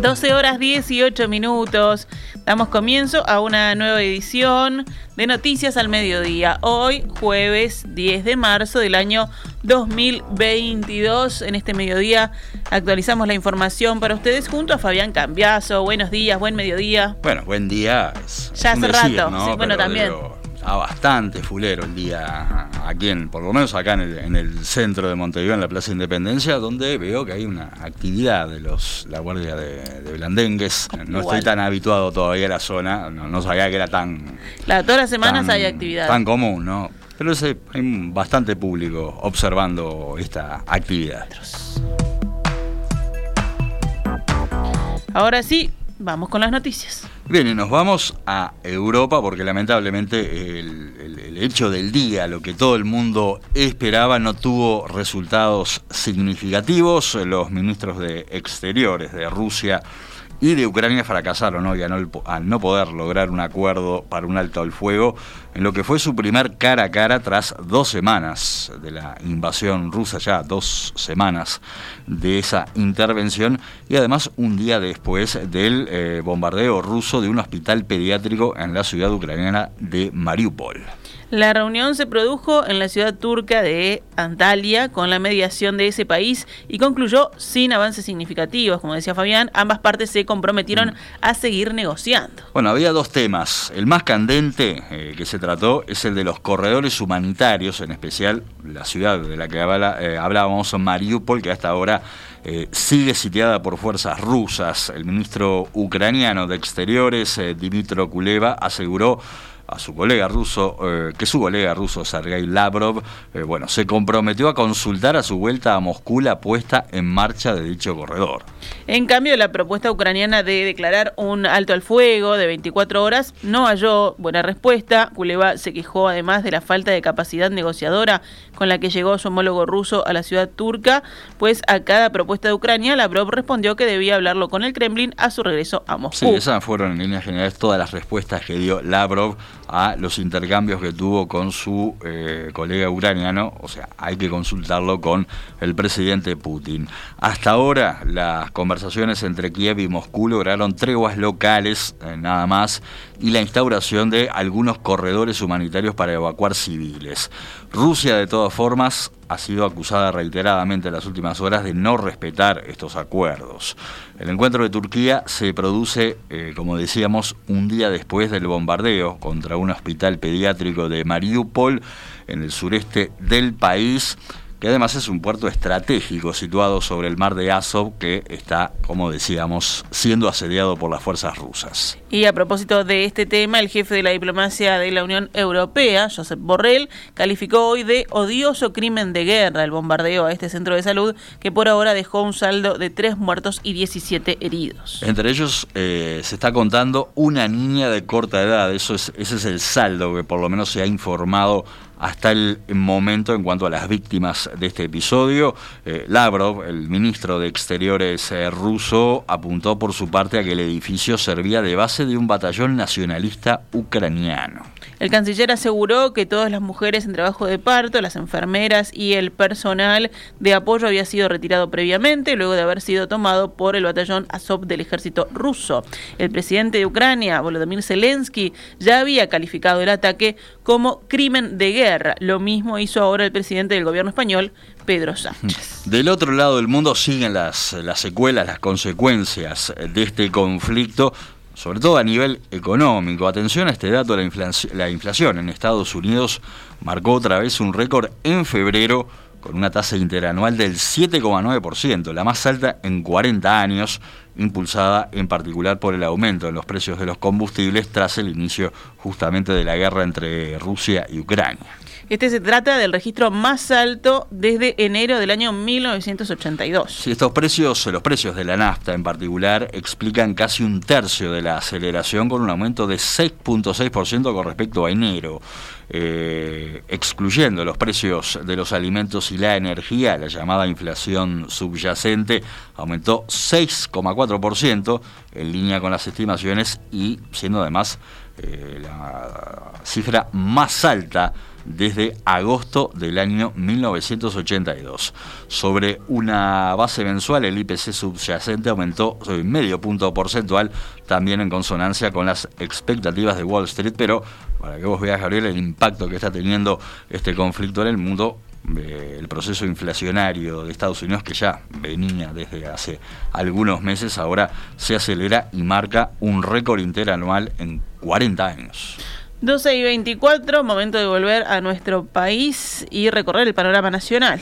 12 horas 18 minutos. Damos comienzo a una nueva edición de Noticias al Mediodía. Hoy, jueves 10 de marzo del año 2022. En este mediodía actualizamos la información para ustedes junto a Fabián Cambiazo. Buenos días, buen mediodía. Bueno, buen día. ya hace rato, sí, bueno, también. Está bastante fulero el día aquí, en, por lo menos acá en el, centro de Montevideo, en la Plaza Independencia, donde veo que hay una actividad de los la Guardia de, Blandengues. No estoy tan habituado todavía a la zona, no, sabía que era tan... Claro, todas las semanas hay actividad. Tan común, ¿no? Pero hay bastante público observando esta actividad. Ahora sí, vamos con las noticias. Bien, y nos vamos a Europa porque lamentablemente el, hecho del día, lo que todo el mundo esperaba, no tuvo resultados significativos. Los ministros de Exteriores de Rusia y de Ucrania fracasaron hoy al no poder lograr un acuerdo para un alto al fuego en lo que fue su primer cara a cara tras dos semanas de la invasión rusa, ya dos semanas de esa intervención y además un día después del eh, bombardeo ruso de un hospital pediátrico en la ciudad ucraniana de Mariupol. La reunión se produjo en la ciudad turca de Antalya con la mediación de ese país y concluyó sin avances significativos. Como decía Fabián, ambas partes se comprometieron mm. a seguir negociando. Bueno, había dos temas. El más candente eh, que se trató es el de los corredores humanitarios, en especial la ciudad de la que eh, hablábamos, Mariupol, que hasta ahora eh, sigue sitiada por fuerzas rusas. El ministro ucraniano de Exteriores, Dimitro Kuleva, aseguró a su colega ruso, eh, que su colega ruso Sergei Lavrov, eh, bueno, se comprometió a consultar a su vuelta a Moscú la puesta en marcha de dicho corredor. En cambio, la propuesta ucraniana de declarar un alto al fuego de 24 horas no halló buena respuesta. Kuleva se quejó además de la falta de capacidad negociadora con la que llegó su homólogo ruso a la ciudad turca, pues a cada propuesta de Ucrania, Lavrov respondió que debía hablarlo con el Kremlin a su regreso a Moscú. Sí, esas fueron en líneas generales todas las respuestas que dio Lavrov a los intercambios que tuvo con su eh, colega ucraniano, o sea, hay que consultarlo con el presidente Putin. Hasta ahora las conversaciones entre Kiev y Moscú lograron treguas locales, eh, nada más, y la instauración de algunos corredores humanitarios para evacuar civiles. Rusia, de todas formas, ha sido acusada reiteradamente en las últimas horas de no respetar estos acuerdos. El encuentro de Turquía se produce, eh, como decíamos, un día después del bombardeo contra un hospital pediátrico de Mariupol en el sureste del país que además es un puerto estratégico situado sobre el mar de Azov que está, como decíamos, siendo asediado por las fuerzas rusas. Y a propósito de este tema, el jefe de la diplomacia de la Unión Europea, Josep Borrell, calificó hoy de odioso crimen de guerra el bombardeo a este centro de salud que por ahora dejó un saldo de tres muertos y 17 heridos. Entre ellos eh, se está contando una niña de corta edad, Eso es, ese es el saldo que por lo menos se ha informado hasta el momento en cuanto a las víctimas de este episodio. Eh, Lavrov, el ministro de Exteriores eh, ruso, apuntó por su parte a que el edificio servía de base de un batallón nacionalista ucraniano. El canciller aseguró que todas las mujeres en trabajo de parto, las enfermeras y el personal de apoyo había sido retirado previamente, luego de haber sido tomado por el batallón Azov del ejército ruso. El presidente de Ucrania, Volodymyr Zelensky, ya había calificado el ataque como crimen de guerra. Lo mismo hizo ahora el presidente del gobierno español, Pedro Sánchez. Del otro lado del mundo siguen las, las secuelas, las consecuencias de este conflicto sobre todo a nivel económico. Atención a este dato, la inflación, la inflación en Estados Unidos marcó otra vez un récord en febrero con una tasa interanual del 7,9%, la más alta en 40 años, impulsada en particular por el aumento en los precios de los combustibles tras el inicio justamente de la guerra entre Rusia y Ucrania. Este se trata del registro más alto desde enero del año 1982. Sí, estos precios, los precios de la nafta en particular, explican casi un tercio de la aceleración con un aumento de 6.6% con respecto a enero. Eh, excluyendo los precios de los alimentos y la energía, la llamada inflación subyacente aumentó 6,4% en línea con las estimaciones y siendo además eh, la cifra más alta desde agosto del año 1982. Sobre una base mensual, el IPC subyacente aumentó medio punto porcentual, también en consonancia con las expectativas de Wall Street, pero para que vos veas, Gabriel, el impacto que está teniendo este conflicto en el mundo, eh, el proceso inflacionario de Estados Unidos, que ya venía desde hace algunos meses, ahora se acelera y marca un récord interanual en 40 años. 12 y 24, momento de volver a nuestro país y recorrer el panorama nacional.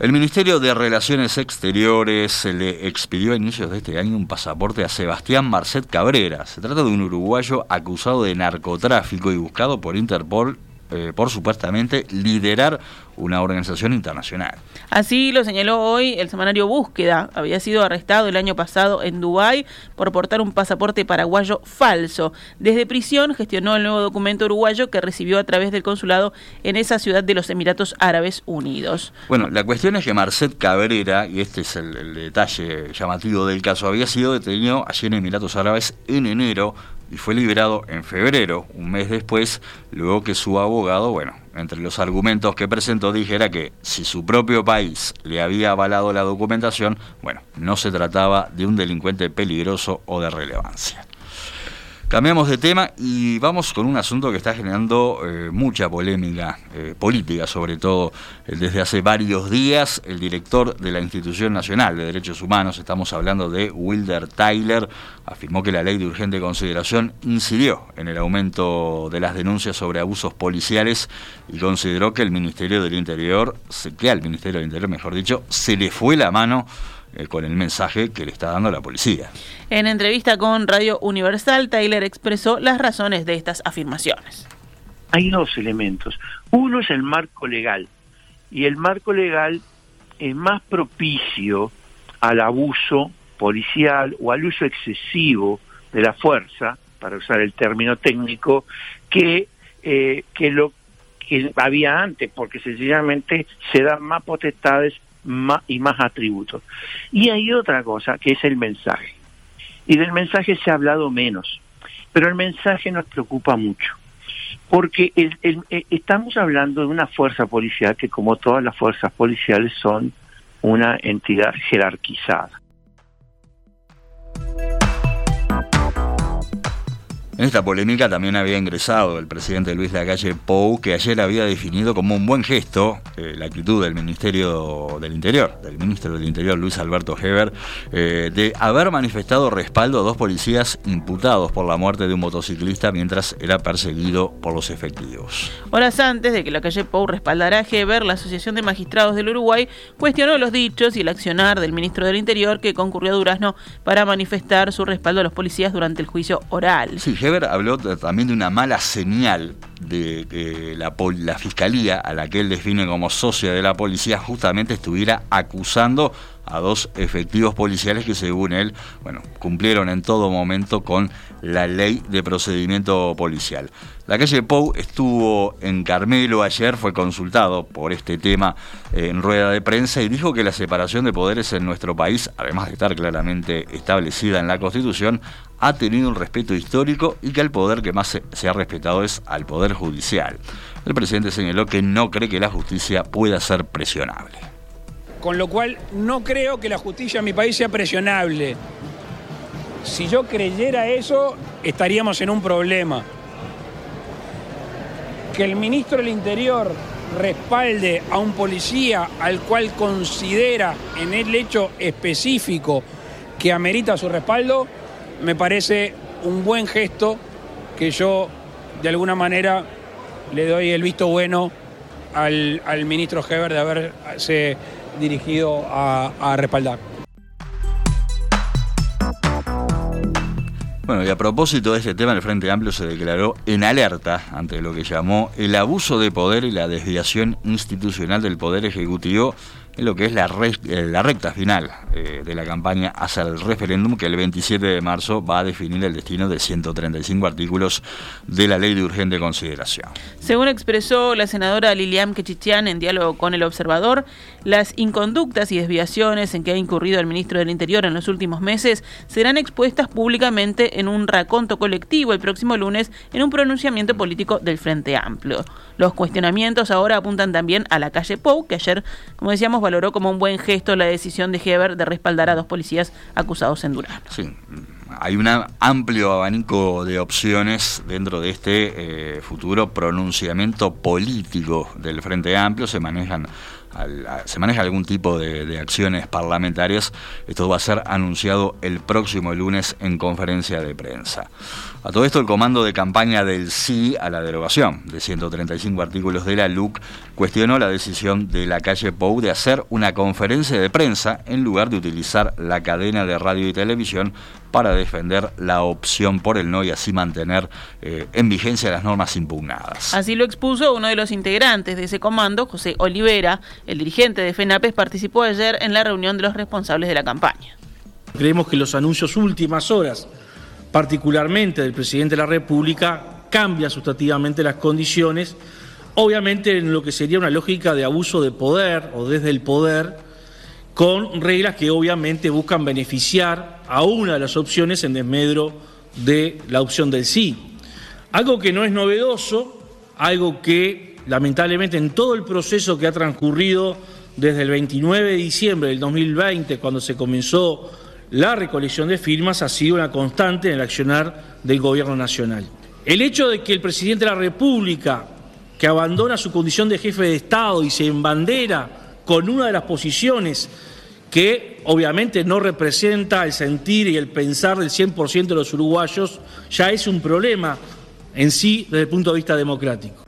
El Ministerio de Relaciones Exteriores se le expidió a inicios de este año un pasaporte a Sebastián Marcet Cabrera. Se trata de un uruguayo acusado de narcotráfico y buscado por Interpol eh, por supuestamente liderar una organización internacional. Así lo señaló hoy el semanario Búsqueda. Había sido arrestado el año pasado en Dubái por portar un pasaporte paraguayo falso. Desde prisión gestionó el nuevo documento uruguayo que recibió a través del consulado en esa ciudad de los Emiratos Árabes Unidos. Bueno, la cuestión es que Marcet Cabrera, y este es el, el detalle llamativo del caso, había sido detenido allí en Emiratos Árabes en enero y fue liberado en febrero, un mes después, luego que su abogado, bueno, entre los argumentos que presentó dijera que si su propio país le había avalado la documentación, bueno, no se trataba de un delincuente peligroso o de relevancia. Cambiamos de tema y vamos con un asunto que está generando eh, mucha polémica eh, política, sobre todo eh, desde hace varios días. El director de la Institución Nacional de Derechos Humanos, estamos hablando de Wilder Tyler, afirmó que la ley de urgente consideración incidió en el aumento de las denuncias sobre abusos policiales y consideró que el Ministerio del Interior, que al Ministerio del Interior, mejor dicho, se le fue la mano con el mensaje que le está dando la policía. En entrevista con Radio Universal, Taylor expresó las razones de estas afirmaciones. Hay dos elementos. Uno es el marco legal, y el marco legal es más propicio al abuso policial o al uso excesivo de la fuerza, para usar el término técnico, que, eh, que lo que había antes, porque sencillamente se dan más potestades y más atributos. Y hay otra cosa que es el mensaje. Y del mensaje se ha hablado menos, pero el mensaje nos preocupa mucho, porque eh, estamos hablando de una fuerza policial que como todas las fuerzas policiales son una entidad jerarquizada. En esta polémica también había ingresado el presidente Luis Lacalle Pou, que ayer había definido como un buen gesto eh, la actitud del Ministerio del Interior, del ministro del Interior Luis Alberto Heber, eh, de haber manifestado respaldo a dos policías imputados por la muerte de un motociclista mientras era perseguido por los efectivos. Horas antes de que Lacalle Pou respaldara a Heber, la Asociación de Magistrados del Uruguay cuestionó los dichos y el accionar del ministro del Interior que concurrió a Durazno para manifestar su respaldo a los policías durante el juicio oral. Sí, habló también de una mala señal de que la, la, fiscalía, a la que él define como socia de la policía, justamente estuviera acusando a dos efectivos policiales que según él, bueno, cumplieron en todo momento con la ley de procedimiento policial. La calle Pou estuvo en Carmelo ayer, fue consultado por este tema en rueda de prensa y dijo que la separación de poderes en nuestro país, además de estar claramente establecida en la Constitución, ha tenido un respeto histórico y que el poder que más se, se ha respetado es al Poder Judicial. El presidente señaló que no cree que la justicia pueda ser presionable. Con lo cual no creo que la justicia en mi país sea presionable. Si yo creyera eso, estaríamos en un problema. Que el ministro del Interior respalde a un policía al cual considera en el hecho específico que amerita su respaldo, me parece un buen gesto que yo de alguna manera le doy el visto bueno al, al ministro Heber de haberse dirigido a, respaldar. Bueno, y a propósito de este tema, el Frente Amplio se declaró en alerta ante lo que llamó el abuso de poder y la desviación institucional del Poder Ejecutivo en lo que es la, eh, recta final eh, de la campaña hacia el referéndum que el 27 de marzo va a definir el destino de 135 artículos de la ley de urgente consideración. Según expresó la senadora Lilian Kechichian en diálogo con el observador, las inconductas y desviaciones en que ha incurrido el ministro del Interior en los últimos meses serán expuestas públicamente en un raconto colectivo el próximo lunes en un pronunciamiento político del Frente Amplio. Los cuestionamientos ahora apuntan también a la calle Pou, que ayer, como decíamos, valoró como un buen gesto la decisión de Heber de respaldar a dos policías acusados en Durán. Sí, hay un amplio abanico de opciones dentro de este eh, futuro pronunciamiento político del Frente Amplio. Se manejan se maneja algún tipo de, de, acciones parlamentarias, esto va a ser anunciado el próximo lunes en conferencia de prensa. A todo esto, el comando de campaña del sí a la derogación de 135 artículos de la LUC cuestionó la decisión de la calle Pou de hacer una conferencia de prensa en lugar de utilizar la cadena de radio y televisión para defender la opción por el no y así mantener eh, en vigencia las normas impugnadas. Así lo expuso uno de los integrantes de ese comando, José Olivera, el dirigente de FENAPES, participó ayer en la reunión de los responsables de la campaña. Creemos que los anuncios últimas horas, particularmente del presidente de la República, cambian sustantivamente las condiciones, obviamente en lo que sería una lógica de abuso de poder o desde el poder, con reglas que obviamente buscan beneficiar a una de las opciones en desmedro de la opción del sí. Algo que no es novedoso, algo que lamentablemente en todo el proceso que ha transcurrido desde el 29 de diciembre del 2020, cuando se comenzó la recolección de firmas, ha sido una constante en el accionar del Gobierno Nacional. El hecho de que el presidente de la República, que abandona su condición de jefe de Estado y se embandera con una de las posiciones que obviamente no representa el sentir y el pensar del 100% de los uruguayos, ya es un problema en sí desde el punto de vista democrático.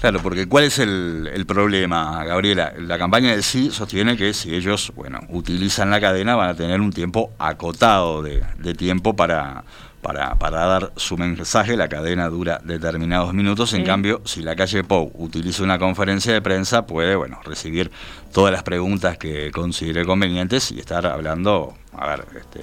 Claro, porque ¿cuál es el, problema, Gabriela? La campaña de sí sostiene que si ellos, bueno, utilizan la cadena van a tener un tiempo acotado de tiempo para, para, para, dar su mensaje, la cadena dura determinados minutos. En cambio, si la calle Pou utiliza una conferencia de prensa, puede bueno, recibir todas las preguntas que considere convenientes y estar hablando, a ver, este,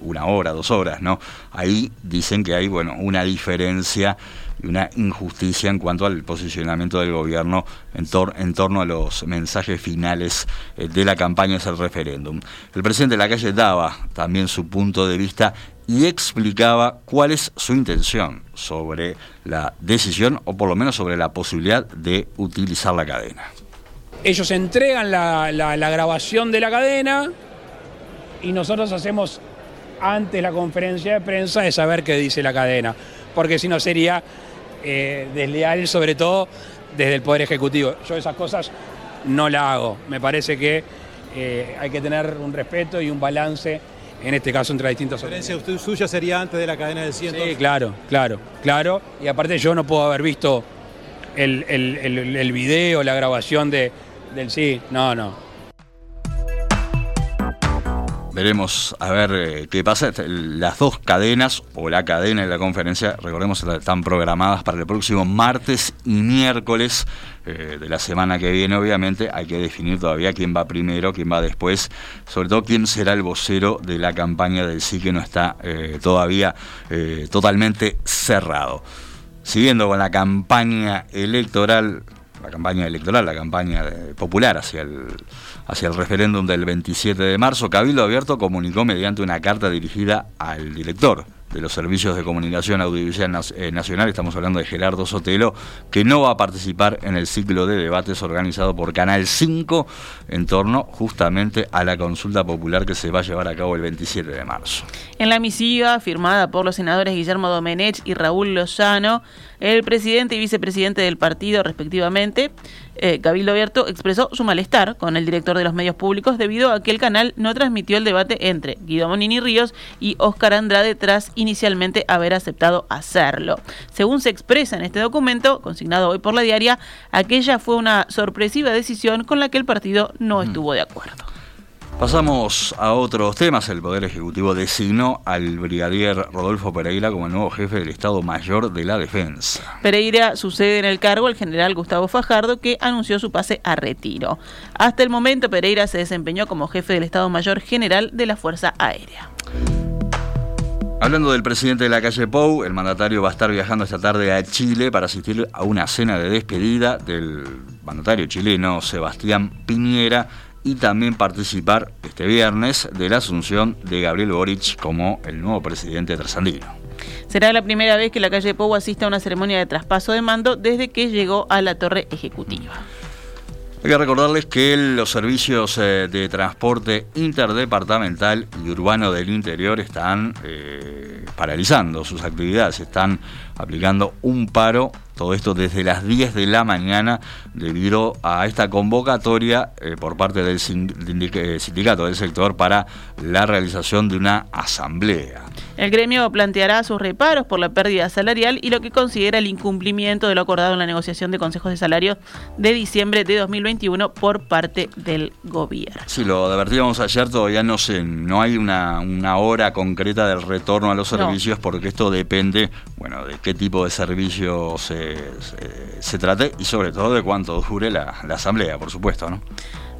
una hora, dos horas, ¿no? Ahí dicen que hay bueno, una diferencia y una injusticia en cuanto al posicionamiento del gobierno en, en torno a los mensajes finales eh, de la campaña hacia el referéndum. El presidente de la calle daba también su punto de vista y explicaba cuál es su intención sobre la decisión o por lo menos sobre la posibilidad de utilizar la cadena. Ellos entregan la, grabación de la cadena y nosotros hacemos antes la conferencia de prensa de saber qué dice la cadena, porque si no sería eh, desleal sobre todo desde el Poder Ejecutivo. Yo esas cosas no la hago, me parece que eh, hay que tener un respeto y un balance en este caso entre distintos... ¿La diferencia suya sería antes de la cadena de 100? Sí, claro, claro, claro. Y aparte yo no puedo haber visto el, el, video, la grabación de, del sí, no, no. Veremos a ver eh, qué pasa. Las dos cadenas, o la cadena y la conferencia, recordemos, están programadas para el próximo martes y miércoles eh, de la semana que viene, obviamente. Hay que definir todavía quién va primero, quién va después, sobre todo quién será el vocero de la campaña del sí que no está eh, todavía totalmente cerrado. Siguiendo con la campaña electoral, la campaña electoral, la campaña popular hacia el, hacia el referéndum del 27 de marzo, Cabildo Abierto comunicó mediante una carta dirigida al director de los servicios de comunicación audiovisual eh, nacional, estamos hablando de Gerardo Sotelo, que no va a participar en el ciclo de debates organizado por Canal 5 en torno justamente a la consulta popular que se va a llevar a cabo el 27 de marzo. En la misiva firmada por los senadores Guillermo Domenech y Raúl Lozano, el presidente y vicepresidente del partido, respectivamente, eh, Cabildo Abierto, expresó su malestar con el director de los medios públicos debido a que el canal no transmitió el debate entre Guido Monini Ríos y Óscar Andrade tras inicialmente haber aceptado hacerlo. Según se expresa en este documento, consignado hoy por la diaria, aquella fue una sorpresiva decisión con la que el partido no estuvo de acuerdo. Pasamos a otros temas. El Poder Ejecutivo designó al brigadier Rodolfo Pereira como el nuevo jefe del Estado Mayor de la Defensa. Pereira sucede en el cargo al general Gustavo Fajardo, que anunció su pase a retiro. Hasta el momento, Pereira se desempeñó como jefe del Estado Mayor General de la Fuerza Aérea. Hablando del presidente de la calle Pou, el mandatario va a estar viajando esta tarde a Chile para asistir a una cena de despedida del mandatario chileno Sebastián Piñera y también participar este viernes de la asunción de Gabriel Boric como el nuevo presidente trasandino. Será la primera vez que la calle Pou asista a una ceremonia de traspaso de mando desde que llegó a la torre ejecutiva. Hay que recordarles que los servicios eh, de transporte interdepartamental y urbano del interior están eh, paralizando sus actividades, están aplicando un paro todo esto desde las 10 de la mañana debido a esta convocatoria eh, por parte del eh, sindicato del sector para la realización de una asamblea. El gremio planteará sus reparos por la pérdida salarial y lo que considera el incumplimiento de lo acordado en la negociación de consejos de salario de diciembre de 2021 por parte del gobierno. Sí, lo advertíamos ayer, todavía no sé, no hay una, hora concreta del retorno a los servicios porque esto depende, bueno, de qué tipo de servicio se se, trate y sobre todo de cuánto dure la, asamblea, por supuesto, ¿no?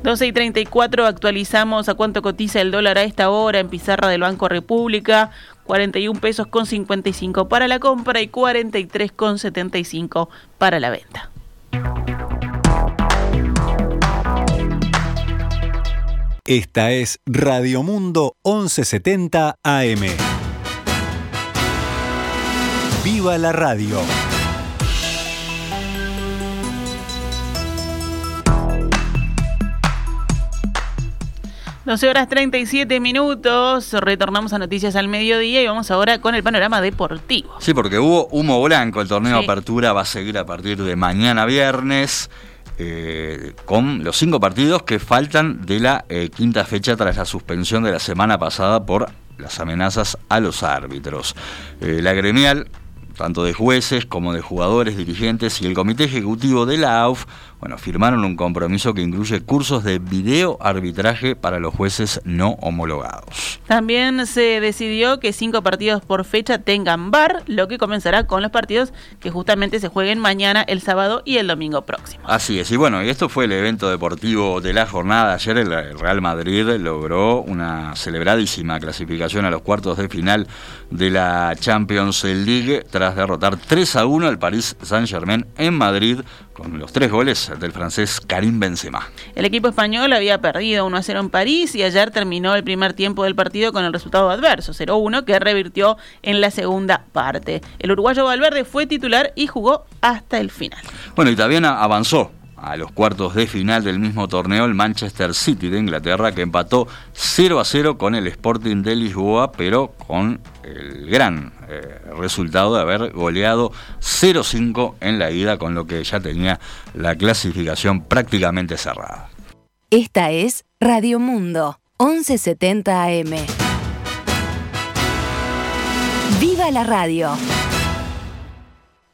12 y 34 actualizamos a cuánto cotiza el dólar a esta hora en pizarra del Banco República, 41 pesos con 55 para la compra y 43 con 75 para la venta. Esta es Radio Mundo 1170 AM. ¡Viva la radio! 12 horas 37 minutos, retornamos a Noticias al Mediodía y vamos ahora con el panorama deportivo. Sí, porque hubo humo blanco, el torneo de apertura va a seguir a partir de mañana viernes. Eh, con los cinco partidos que faltan de la eh, quinta fecha tras la suspensión de la semana pasada por las amenazas a los árbitros. Eh, la gremial, tanto de jueces como de jugadores, dirigentes y el comité ejecutivo de la AUF bueno, firmaron un compromiso que incluye cursos de video arbitraje para los jueces no homologados. También se decidió que cinco partidos por fecha tengan bar, lo que comenzará con los partidos que justamente se jueguen mañana, el sábado y el domingo próximo. Así es, y bueno, y esto fue el evento deportivo de la jornada. Ayer el Real Madrid logró una celebradísima clasificación a los cuartos de final de la Champions League tras derrotar 3 a 1 al Paris Saint-Germain en Madrid con los tres goles del francés Karim Benzema. El equipo español había perdido 1 a 0 en París y ayer terminó el primer tiempo del partido con el resultado adverso, 0-1, que revirtió en la segunda parte. El uruguayo Valverde fue titular y jugó hasta el final. Bueno, y también avanzó a los cuartos de final del mismo torneo el Manchester City de Inglaterra que empató 0 a 0 con el Sporting de Lisboa, pero con el gran eh, resultado de haber goleado 0-5 en la ida, con lo que ya tenía la clasificación prácticamente cerrada. Esta es Radio Mundo, 1170 AM. ¡Viva la radio!